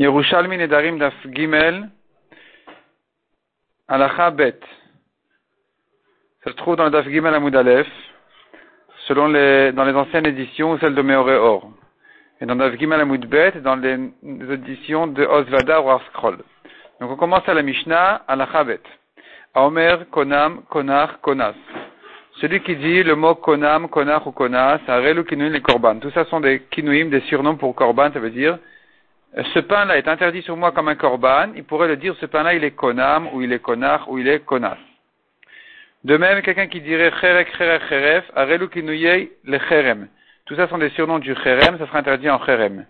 Yerushalmi Nedarim Daf Gimel, Alacha Bet. Ça se trouve dans le Daf Gimel Amud Aleph, selon les, dans les anciennes éditions ou celles de Meore Or. Et dans Daf Gimel Amud Bet, dans les éditions de Osvada ou Scroll. Donc on commence à la Mishnah, Alacha Bet. Aomer, Konam, Konar, Konas. Celui qui dit le mot Konam, Konar ou Konas, Arelu Kinuim les Korban. Tout ça sont des Kinuim, des surnoms pour Korban, ça veut dire ce pain-là est interdit sur moi comme un korban, il pourrait le dire, ce pain-là, il est konam, ou il est konar, ou il est konas. De même, quelqu'un qui dirait cherek, cherek, cheref, arelu kinuyei, le cherem. Tout ça sont des surnoms du cherem, ça sera interdit en cherem.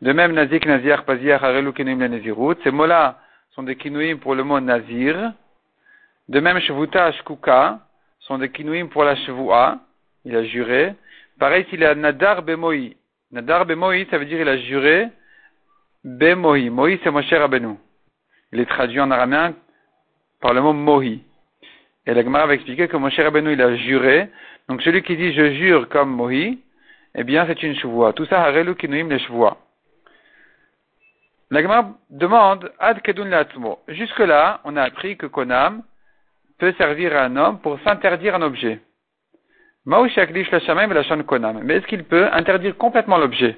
De même, nazik, naziach, paziach, arelu kinuyim, le nazirut. Ces mots-là sont des kinuyim pour le mot nazir. De même, shvuta, shkuka, sont des kinuyim pour la shvua, il a juré. Pareil, s'il a nadar bemoi. Nadar bemoi, ça veut dire il a juré, Be Mohi. C'est Moshe Rabbeinu. Il est traduit en araméen par le mot Mohi. Et la Gemara va expliquer que Moshe Rabbeinu, il a juré. Donc celui qui dit je jure comme Mohi, eh bien c'est une chevoie. Tout ça, Harelu Kinuim le chevoie. La Gemara demande Ad Kedun Latzmo. Jusque-là, on a appris que Konam peut servir à un homme pour s'interdire un objet. Mais est-ce qu'il peut interdire complètement l'objet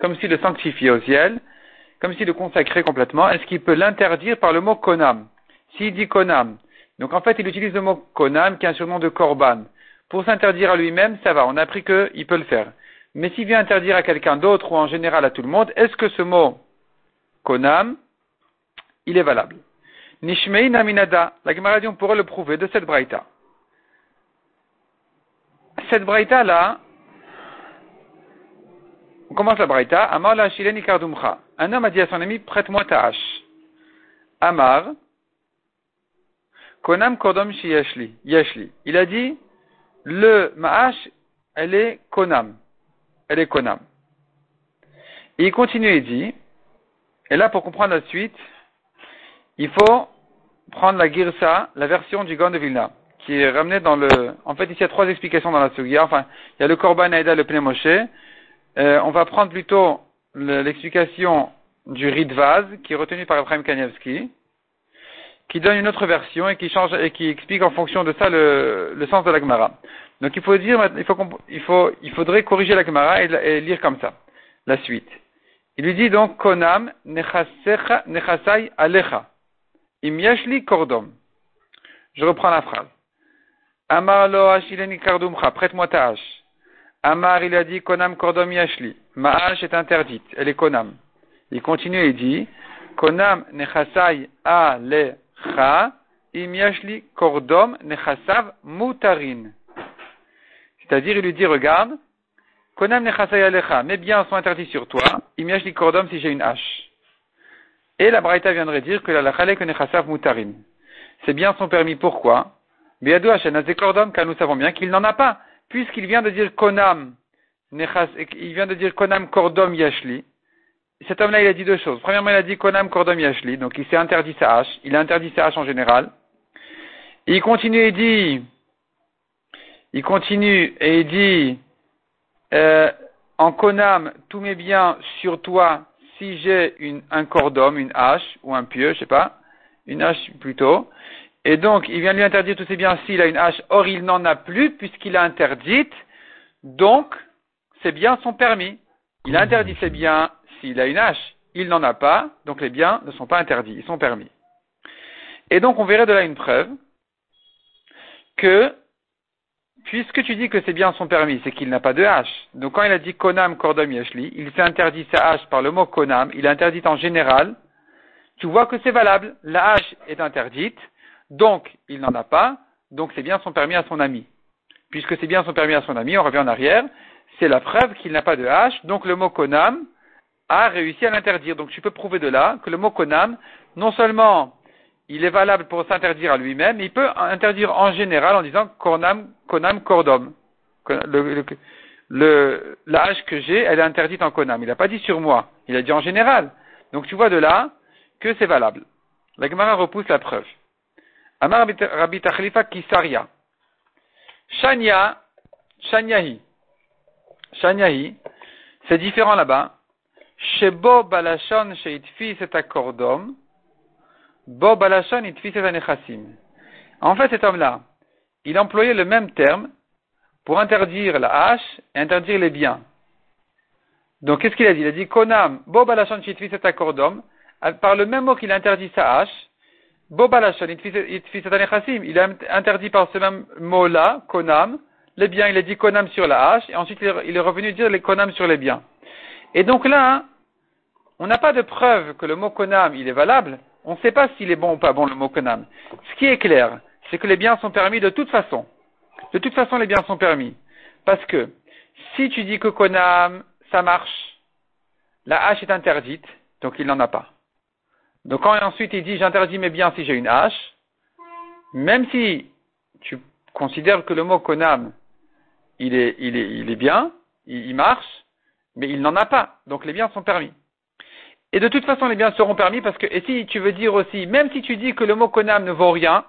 Comme s'il le sanctifiait au ciel comme s'il le consacrait complètement, est-ce qu'il peut l'interdire par le mot konam? S'il dit konam, donc en fait il utilise le mot konam qui est un surnom de korban. Pour s'interdire à lui-même, ça va, on a appris qu'il peut le faire. Mais s'il vient interdire à quelqu'un d'autre ou en général à tout le monde, est-ce que ce mot konam, il est valable? Nishmei naminada, la Gemara on pourrait le prouver de cette braïta. Cette braïta là, on commence la braïta. Amar la. Un homme a dit à son ami, prête-moi ta hache. Amar, konam kodom shi yeshli. Il a dit, le, ma hache, elle est konam. Elle est konam. Et il continue et dit, et là pour comprendre la suite, il faut prendre la girsa, la version du Gan de Vilna, qui est ramenée dans le, en fait ici il y a trois explications dans la Sugia, enfin, il y a le Korban Aïda, le Pneumoshe, euh, on va prendre plutôt l'explication du Ridvaz, qui est retenu par Ephraim Kanievski, qui donne une autre version et qui change et qui explique en fonction de ça le, le sens de la Gemara. Donc il faut dire, il, faut, il, faut, il faudrait corriger la Gemara et, lire comme ça. La suite. Il lui dit donc Konam nechasai alecha. Im kordom. Je reprends la phrase. Amar lo. Prête-moi ta hache. Amar, il a dit, Konam Kordom Yashli. Ma hache est interdite, elle est Konam. Il continue et dit, Konam Nechasai Alecha, Im Yashli Kordom Nechasav Mutarin. C'est-à-dire, il lui dit, regarde, Konam Nechasai Alecha, mes biens sont interdits sur toi, Im Yashli Kordom si j'ai une hache. Et la Braïta viendrait dire que la Lachale que Nechasav Mutarin. Ces biens sont permis pourquoi? Biadou Kordom, car nous savons bien qu'il n'en a pas puisqu'il vient de dire Konam, il vient de dire Konam Kordom Yashli, cet homme-là, il a dit deux choses. Premièrement, il a dit Konam Kordom Yashli, donc il s'est interdit sa hache, il a interdit sa hache en général. il continue et dit, il continue et dit, euh, en Konam, tous mes biens sur toi, si j'ai un cordom, une hache, ou un pieu, je sais pas, une hache plutôt, et donc, il vient lui interdire tous ses biens s'il a une hache. Or, il n'en a plus puisqu'il a interdite. Donc, ses biens sont permis. Il interdit ses biens s'il a une hache. Il n'en a pas. Donc, les biens ne sont pas interdits. Ils sont permis. Et donc, on verrait de là une preuve que, puisque tu dis que ses biens sont permis, c'est qu'il n'a pas de hache. Donc, quand il a dit konam kordom yashli, il s'est interdit sa hache par le mot konam. Il a interdit en général. Tu vois que c'est valable. La hache est interdite donc il n'en a pas, donc ses biens sont permis à son ami. Puisque ses biens sont permis à son ami, on revient en arrière, c'est la preuve qu'il n'a pas de hache, donc le mot konam a réussi à l'interdire. Donc tu peux prouver de là que le mot konam, non seulement il est valable pour s'interdire à lui-même, mais il peut interdire en général en disant konam, konam kordom. Le, la hache que j'ai, elle est interdite en konam. Il n'a pas dit sur moi, il a dit en général. Donc tu vois de là que c'est valable. La Gemara repousse la preuve. Amar Rabbi Tachlifa Kisaria. Shanya, Shanyahi. Shanyahi, c'est différent là-bas. Shebo balashon sheitfi cet accordom, bo balashon itfi cet anechassim. En fait, cet homme-là, il employait le même terme pour interdire la hache et interdire les biens. Donc, qu'est-ce qu'il a dit? Il a dit Konam, bo balashon sheitfi cet accordom, par le même mot qu'il interdit sa hache, Il a interdit par ce même mot-là, Konam, les biens, il a dit Konam sur la hache, et ensuite il est revenu dire les Konam sur les biens. Et donc là, on n'a pas de preuve que le mot konam, il est valable. On ne sait pas s'il est bon ou pas bon le mot konam. Ce qui est clair, c'est que les biens sont permis de toute façon. De toute façon, les biens sont permis. Parce que si tu dis que konam, ça marche, la hache est interdite, donc il n'en a pas. Donc quand ensuite il dit j'interdis mes biens si j'ai une hache, même si tu considères que le mot konam, il est, il est, il est bien, il marche, mais il n'en a pas. Donc les biens sont permis. Et de toute façon, les biens seront permis parce que, et si tu veux dire aussi, même si tu dis que le mot konam ne vaut rien,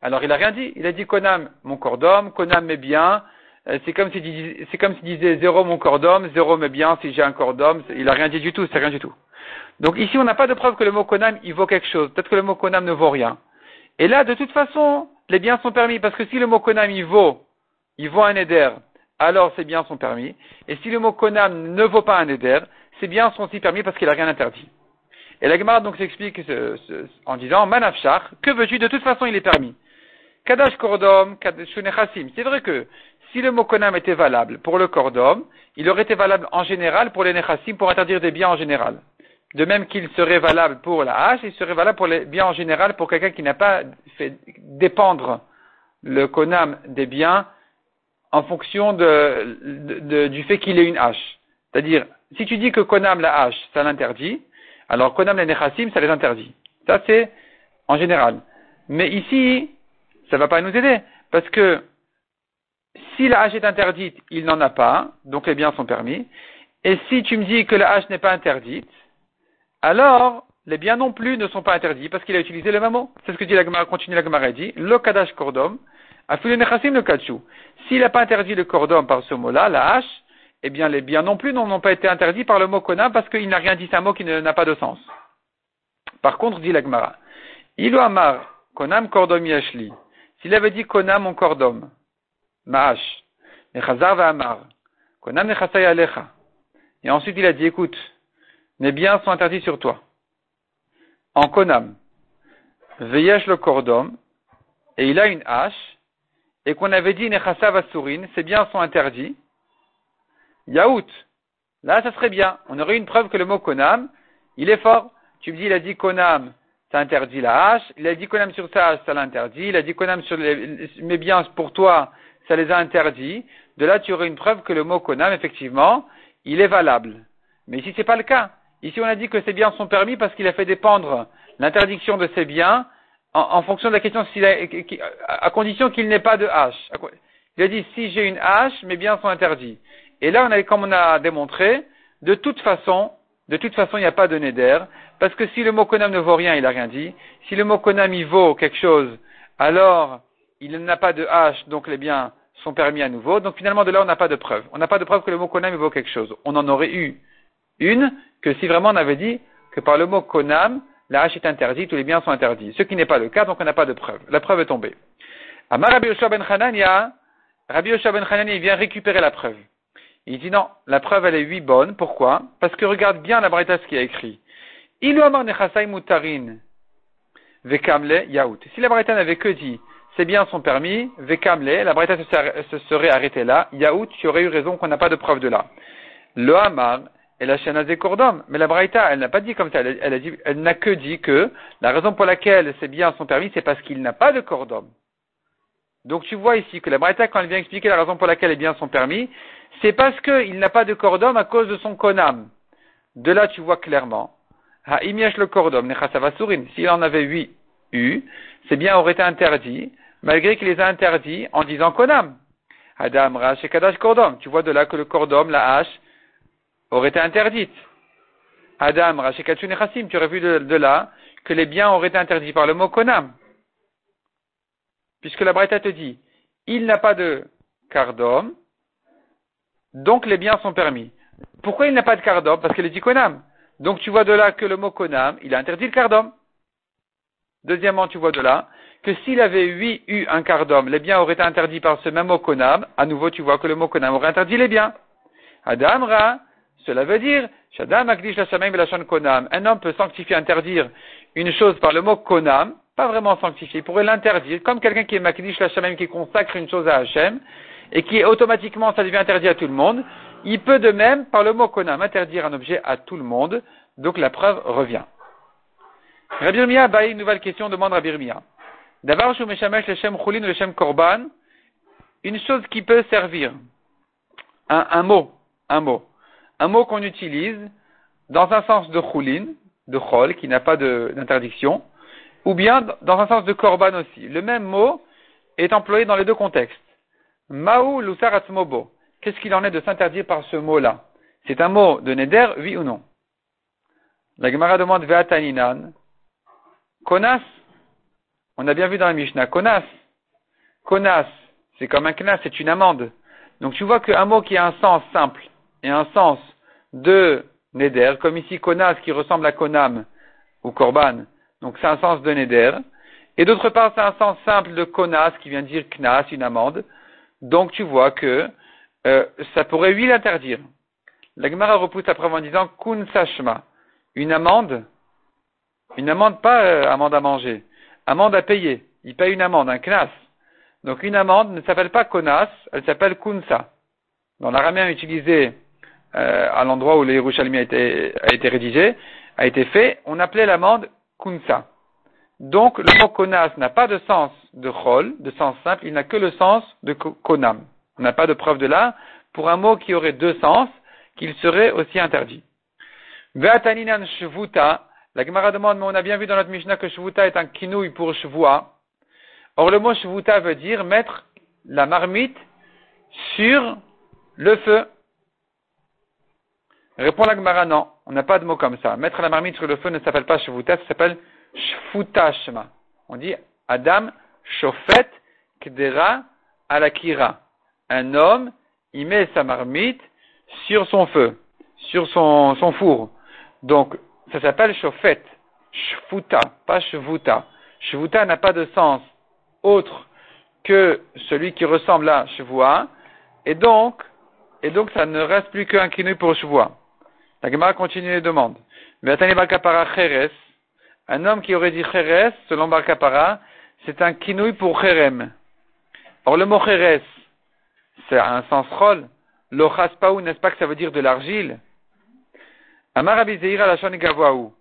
alors il n'a rien dit. Il a dit konam, mon corps d'homme, konam mes biens. Euh, c'est comme s'il s'il disait zéro mon corps d'homme, zéro mes biens si j'ai un corps d'homme. Il n'a rien dit du tout, c'est rien du tout. Donc ici, on n'a pas de preuve que le mot konam, il vaut quelque chose. Peut-être que le mot konam ne vaut rien. Et là, de toute façon, les biens sont permis parce que si le mot konam, il vaut, il vaut un éder, alors ces biens sont permis. Et si le mot konam ne vaut pas un éder, ces biens sont aussi permis parce qu'il n'a rien interdit. Et la Gemara donc s'explique en disant, Manafshar, que veux-tu? De toute façon, il est permis. Kadash Kordom. C'est vrai que si le mot konam était valable pour le Kordom, il aurait été valable en général pour les Nechassim pour interdire des biens en général. De même qu'il serait valable pour la hache, il serait valable pour les biens en général pour quelqu'un qui n'a pas fait dépendre le konam des biens en fonction du fait qu'il ait une hache. C'est-à-dire, si tu dis que Konam la hache, ça l'interdit, alors Konam la Nechassim, ça les interdit. Ça c'est en général. Mais ici, ça ne va pas nous aider. Parce que si la hache est interdite, il n'en a pas, donc les biens sont permis. Et si tu me dis que la hache n'est pas interdite, alors les biens non plus ne sont pas interdits parce qu'il a utilisé le mot. C'est ce que dit la Gemara, continue la Gemara dit, le Kadash Kordom, le Kachu. S'il n'a pas interdit le Kordom par ce mot-là, la hache, eh bien les biens non plus n'ont pas été interdits par le mot konam parce qu'il n'a rien dit, c'est un mot qui n'a pas de sens. Par contre, dit l'agmara, Ilo amar konam kordom yashli. S'il avait dit konam mon kordom, maash, nechazar va amar, konam nechasay alecha. Et ensuite il a dit, écoute, mes biens sont interdits sur toi. En konam, veyesh le kordom, et il a une hache, et qu'on avait dit nechasa va sourine, ses biens sont interdits, Yaout. Là, ça serait bien. On aurait une preuve que le mot konam, il est fort. Tu me dis, il a dit konam, ça interdit la hache. Il a dit konam sur sa hache, ça l'interdit. Il a dit konam sur mes biens pour toi, ça les a interdits. De là, tu aurais une preuve que le mot konam, effectivement, il est valable. Mais ici, c'est pas le cas. Ici, on a dit que ces biens sont permis parce qu'il a fait dépendre l'interdiction de ces biens en, fonction de la question à condition qu'il n'ait pas de hache. Il a dit, si j'ai une hache, mes biens sont interdits. Et là, on a, comme on a démontré, de toute façon, de toute façon, il n'y a pas de neder, parce que si le mot konam ne vaut rien, il n'a rien dit. Si le mot konam il vaut quelque chose, alors il n'a pas de hache, donc les biens sont permis à nouveau. Donc finalement, de là, on n'a pas de preuve. On n'a pas de preuve que le mot konam vaut quelque chose. On en aurait eu une que si vraiment on avait dit que par le mot konam, la hache est interdite ou les biens sont interdits. Ce qui n'est pas le cas, donc on n'a pas de preuve. La preuve est tombée. Amar Rabbi Ben Hanania, Rabbi Ben Hanania, il vient récupérer la preuve. Il dit non, la preuve elle est huit bonne. Pourquoi? Parce que regarde bien la Braïta ce qui a écrit. Ilu nechasai mutarin vekamle yaout. Si la Braïta n'avait que dit ces biens sont permis, vekamle, la Braïta se serait arrêtée là. Yaout, tu aurais eu raison qu'on n'a pas de preuve de là. Le Hamar et la des Kordom. Mais la Braïta, elle n'a pas dit comme ça. Elle, n'a que dit que la raison pour laquelle ces biens sont permis, c'est parce qu'il n'a pas de Kordom. Donc tu vois ici que la Braïta, quand elle vient expliquer la raison pour laquelle les biens sont permis, c'est parce qu'il n'a pas de cordom à cause de son konam. De là, tu vois clairement. Ha le cordom, S'il en avait huit eu, c'est bien aurait été interdit, malgré qu'il les a interdits en disant konam. Adam, Rash et Kadash. Tu vois de là que le cordom, la hache, aurait été interdite. Adam, Rash et Tu aurais vu de, là que les biens auraient été interdits par le mot konam. Puisque la Breta te dit, il n'a pas de cordom, donc les biens sont permis. Pourquoi il n'a pas de cardom Parce est dit konam. Donc tu vois de là que le mot konam, il a interdit le cardom. Deuxièmement, tu vois de là que s'il avait eu un cardom, les biens auraient été interdits par ce même mot konam. À nouveau, tu vois que le mot konam aurait interdit les biens. Adam Ra, cela veut dire, un homme peut sanctifier, interdire une chose par le mot konam, pas vraiment sanctifier, il pourrait l'interdire, comme quelqu'un qui est makdish la qui consacre une chose à Hachem, et qui automatiquement ça devient interdit à tout le monde, il peut de même, par le mot konam, interdire un objet à tout le monde, donc la preuve revient. Rabbi Irmia, une nouvelle question, demande Rabbi Irmia. D'abord, korban, une chose qui peut servir, un, mot, un mot, un mot qu'on utilise dans un sens de chulin, de chol, qui n'a pas d'interdiction, ou bien dans un sens de korban aussi. Le même mot est employé dans les deux contextes. Maou lusaratzmobo. Qu'est-ce qu'il en est de s'interdire par ce mot-là? C'est un mot de neder, oui ou non? La Gemara demande Ve'ataninan. Konas. On a bien vu dans la Mishnah. Konas. Konas. C'est comme un knas, c'est une amende. Donc tu vois qu'un mot qui a un sens simple et un sens de neder, comme ici konas qui ressemble à konam ou korban, donc c'est un sens de neder. Et d'autre part, c'est un sens simple de konas qui vient dire knas, une amende. Donc tu vois que euh, ça pourrait lui l'interdire. La Gemara repousse après en disant kun sashma, une amende, une amende pas euh, amende à manger, amende à payer. Il paye une amende, un knas. Donc une amende ne s'appelle pas konas, elle s'appelle kunsa. Dans l'araméen utilisé euh, à l'endroit où le a été, a été rédigé, a été fait, on appelait l'amende kunsa. Donc le mot konas n'a pas de sens de chol, de sens simple, il n'a que le sens de konam. On n'a pas de preuve de là pour un mot qui aurait deux sens, qu'il serait aussi interdit. Ve'ataninan shvuta, la Gemara demande, mais on a bien vu dans notre Mishnah que shvuta est un kinouï pour shvua. Or le mot shvuta veut dire mettre la marmite sur le feu. Répond la Gemara, non, on n'a pas de mot comme ça. Mettre la marmite sur le feu ne s'appelle pas shvuta, ça s'appelle shfutashma. On dit Adam shofet kdera alakira. Un homme, il met sa marmite sur son feu, sur son, four. Donc, ça s'appelle shofet, shfuta, pas shvuta. Shvuta n'a pas de sens autre que celui qui ressemble à shvua, et donc, ça ne reste plus qu'un kinui pour shvua. La Gemara continue et demande. Un homme qui aurait dit cheres, selon Barkapara, c'est un kinouï pour cherem. Or, le mot cheres, c'est un sens rôle. Lo n'est-ce pas que ça veut dire de l'argile? Amar.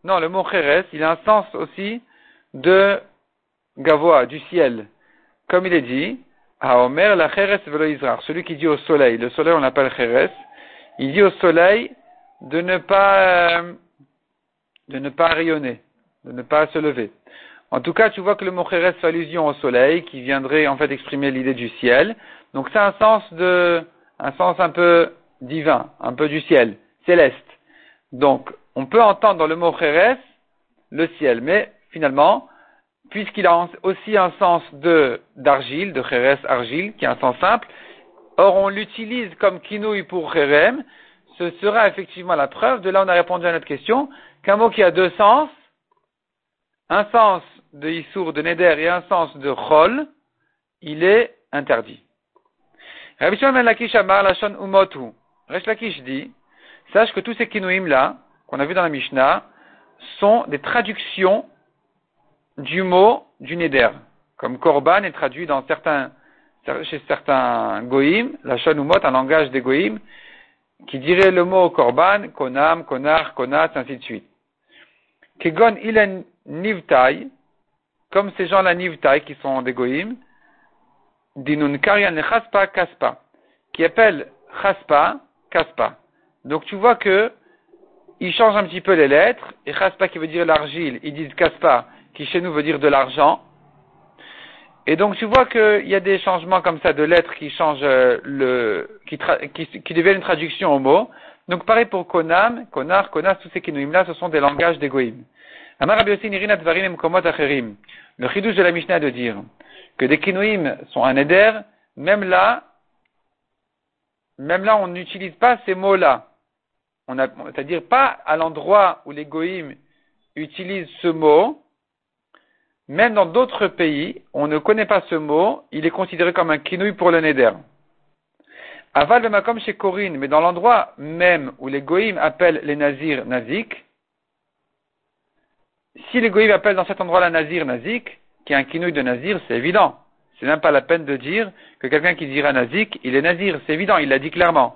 Non, le mot cheres, il a un sens aussi de gavoa, du ciel. Comme il est dit, à Omer la cheres velo Celui qui dit au soleil, le soleil on l'appelle cheres, il dit au soleil de ne pas, euh, de ne pas rayonner, de ne pas se lever. En tout cas, tu vois que le mot Cheres fait allusion au soleil, qui viendrait en fait exprimer l'idée du ciel. Donc c'est un sens de, un sens un peu divin, un peu du ciel, céleste. Donc, on peut entendre dans le mot Cheres le ciel, mais finalement, puisqu'il a aussi un sens de, d'argile, de Cheres argile, qui est un sens simple, or on l'utilise comme kinouï pour Cherem, ce sera effectivement la preuve, de là on a répondu à notre question, qu'un mot qui a deux sens, un sens de Issour, de Neder et un sens de Chol, il est interdit. Rabbi Umotu. Resh dit, sache que tous ces kinouim là, qu'on a vu dans la Mishnah, sont des traductions du mot du Neder. Comme Korban est traduit dans certains, chez certains Goïm, Lashon Umot, un langage des Goïm, qui dirait le mot Korban, Konam, Konar, Konat, ainsi de suite. Kegon Ilen Nivtai, comme ces gens-là Nivtai qui sont des goïms, dinun karian chaspa kaspa, qui appellent chaspa kaspa. Donc tu vois que ils changent un petit peu les lettres, et chaspa qui veut dire l'argile, ils disent kaspa, qui chez nous veut dire de l'argent. Et donc tu vois qu'il y a des changements comme ça de lettres qui changent euh, le, qui, qui, deviennent une traduction au mot. Donc pareil pour konam, konar, konas, tous ces kinouim là, ce sont des langages des goïms. Le chidouche de la Mishnah de dire que des kinouim sont un éder, même là, même là, on n'utilise pas ces mots-là. c'est-à-dire pas à l'endroit où les goïms utilisent ce mot, même dans d'autres pays, on ne connaît pas ce mot, il est considéré comme un kinouï pour le neder. Aval de comme chez Corinne, mais dans l'endroit même où les goïms appellent les nazirs nazik, si les goïms appellent dans cet endroit la nazir nazik, qui est un kinouï de nazir, c'est évident. C'est même pas la peine de dire que quelqu'un qui dira nazik, il est nazir, c'est évident, il l'a dit clairement.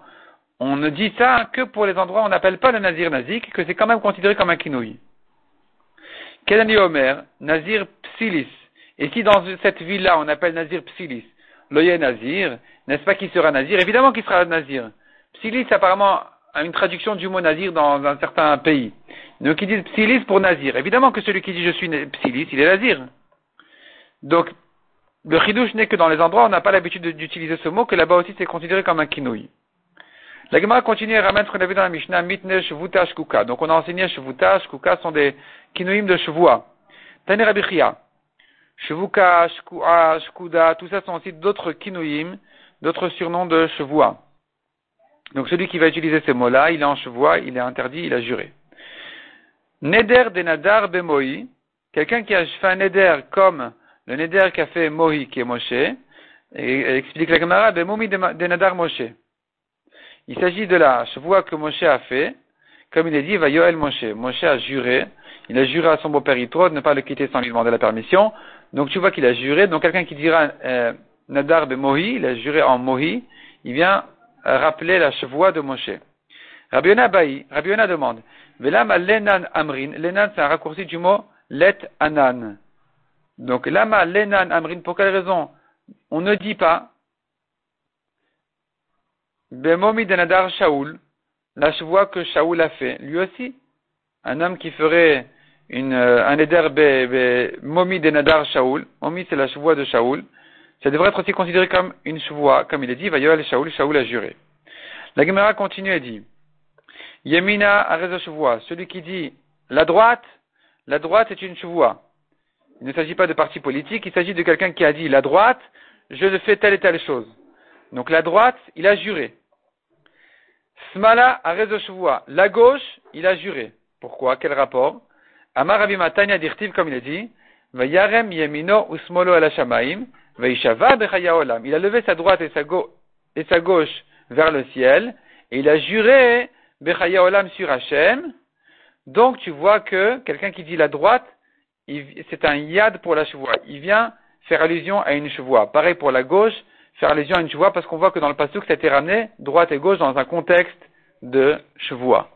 On ne dit ça que pour les endroits où on n'appelle pas le nazir nazik, que c'est quand même considéré comme un kinouï. Kedani Omer, Nazir Psilis. Et si dans cette ville-là on appelle Nazir Psilis, l'oye Nazir, n'est-ce pas qu'il sera Nazir Évidemment qu'il sera Nazir. Psilis, apparemment, a une traduction du mot Nazir dans un certain pays. Donc ils disent Psilis pour Nazir. Évidemment que celui qui dit je suis Psilis, il est Nazir. Donc, le chidouche n'est que dans les endroits où on n'a pas l'habitude d'utiliser ce mot, que là-bas aussi c'est considéré comme un kinouï. La Gemara continue à remettre ce qu'on a vu dans la Mishnah, mitne, shvuta, shkuka. Donc on a enseigné shvuta, shkuka sont des kinouim de shvua. Tane Rabichia. Shvuka, shkua, shkuda, tout ça sont aussi d'autres kinouim, d'autres surnoms de shvua. Donc celui qui va utiliser ces mots-là, il est en shvua, il est interdit, il a juré. Neder de nadar bemoi. Quelqu'un qui a fait un neder comme le neder qu'a fait Mohi, qui est Moshe, et, explique la Gemara, bemomi de nadar Moshe. Il s'agit de la chevoie que Moshe a fait, comme il est dit, va Yoel Moshe. Moshe a juré, il a juré à son beau-père Yitro de ne pas le quitter sans lui demander la permission. Donc tu vois qu'il a juré. Donc quelqu'un qui dira euh, Nadar Mohi, il a juré en Mohi, il vient rappeler la chevoie de Moshe. Rabbiona Baï, Rabbiona demande, Velama Lenan Amrin, Lenan c'est un raccourci du mot Let Anan. Donc Lama Lenan Amrin, pour quelle raison? On ne dit pas Bemomi de Nadar Shaoul, la chevoie que Shaoul a fait, lui aussi, un homme qui ferait une, euh, un éder momi de Nadar Shaoul, momi c'est la chevoie de Shaoul, ça devrait être aussi considéré comme une chevoie, comme il est dit, va Yoel Shaoul, Shaoul a juré. La Gemara continue et dit, Yemina celui qui dit la droite, la droite est une chevoie. Il ne s'agit pas de parti politique, il s'agit de quelqu'un qui a dit la droite, je fais telle et telle chose. Donc la droite, il a juré. Smala a La gauche, il a juré. Pourquoi? Quel rapport? Amar Rabbi Matanya dirtiv, comme il a dit, Vayarem yemino usmolo ala shamaim, Vaishava olam. Il a levé sa droite et sa, et sa, gauche vers le ciel, et il a juré bechaya olam sur Hachem. Donc tu vois que quelqu'un qui dit la droite, c'est un yad pour la chevoie. Il vient faire allusion à une chevoie. Pareil pour la gauche, faire allusion à une chevoie parce qu'on voit que dans le pasuk, ça a été ramené droite et gauche dans un contexte de chevoie.